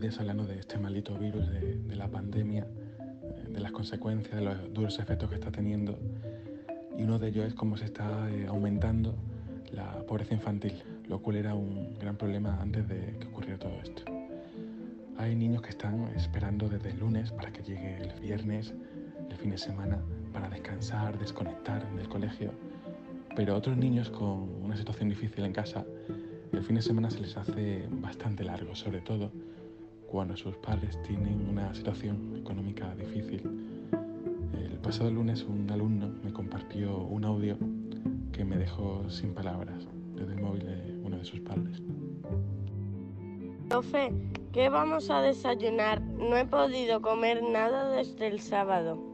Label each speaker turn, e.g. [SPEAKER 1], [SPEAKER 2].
[SPEAKER 1] niños hablando de este maldito virus, de, de la pandemia, de las consecuencias, de los duros efectos que está teniendo. Y uno de ellos es cómo se está eh, aumentando la pobreza infantil, lo cual era un gran problema antes de que ocurriera todo esto. Hay niños que están esperando desde el lunes para que llegue el viernes, el fin de semana, para descansar, desconectar del colegio. Pero otros niños con una situación difícil en casa, el fin de semana se les hace bastante largo, sobre todo cuando sus padres tienen una situación económica difícil. El pasado lunes un alumno me compartió un audio que me dejó sin palabras desde el móvil de uno de sus padres.
[SPEAKER 2] Profe, ¿qué vamos a desayunar? No he podido comer nada desde el sábado.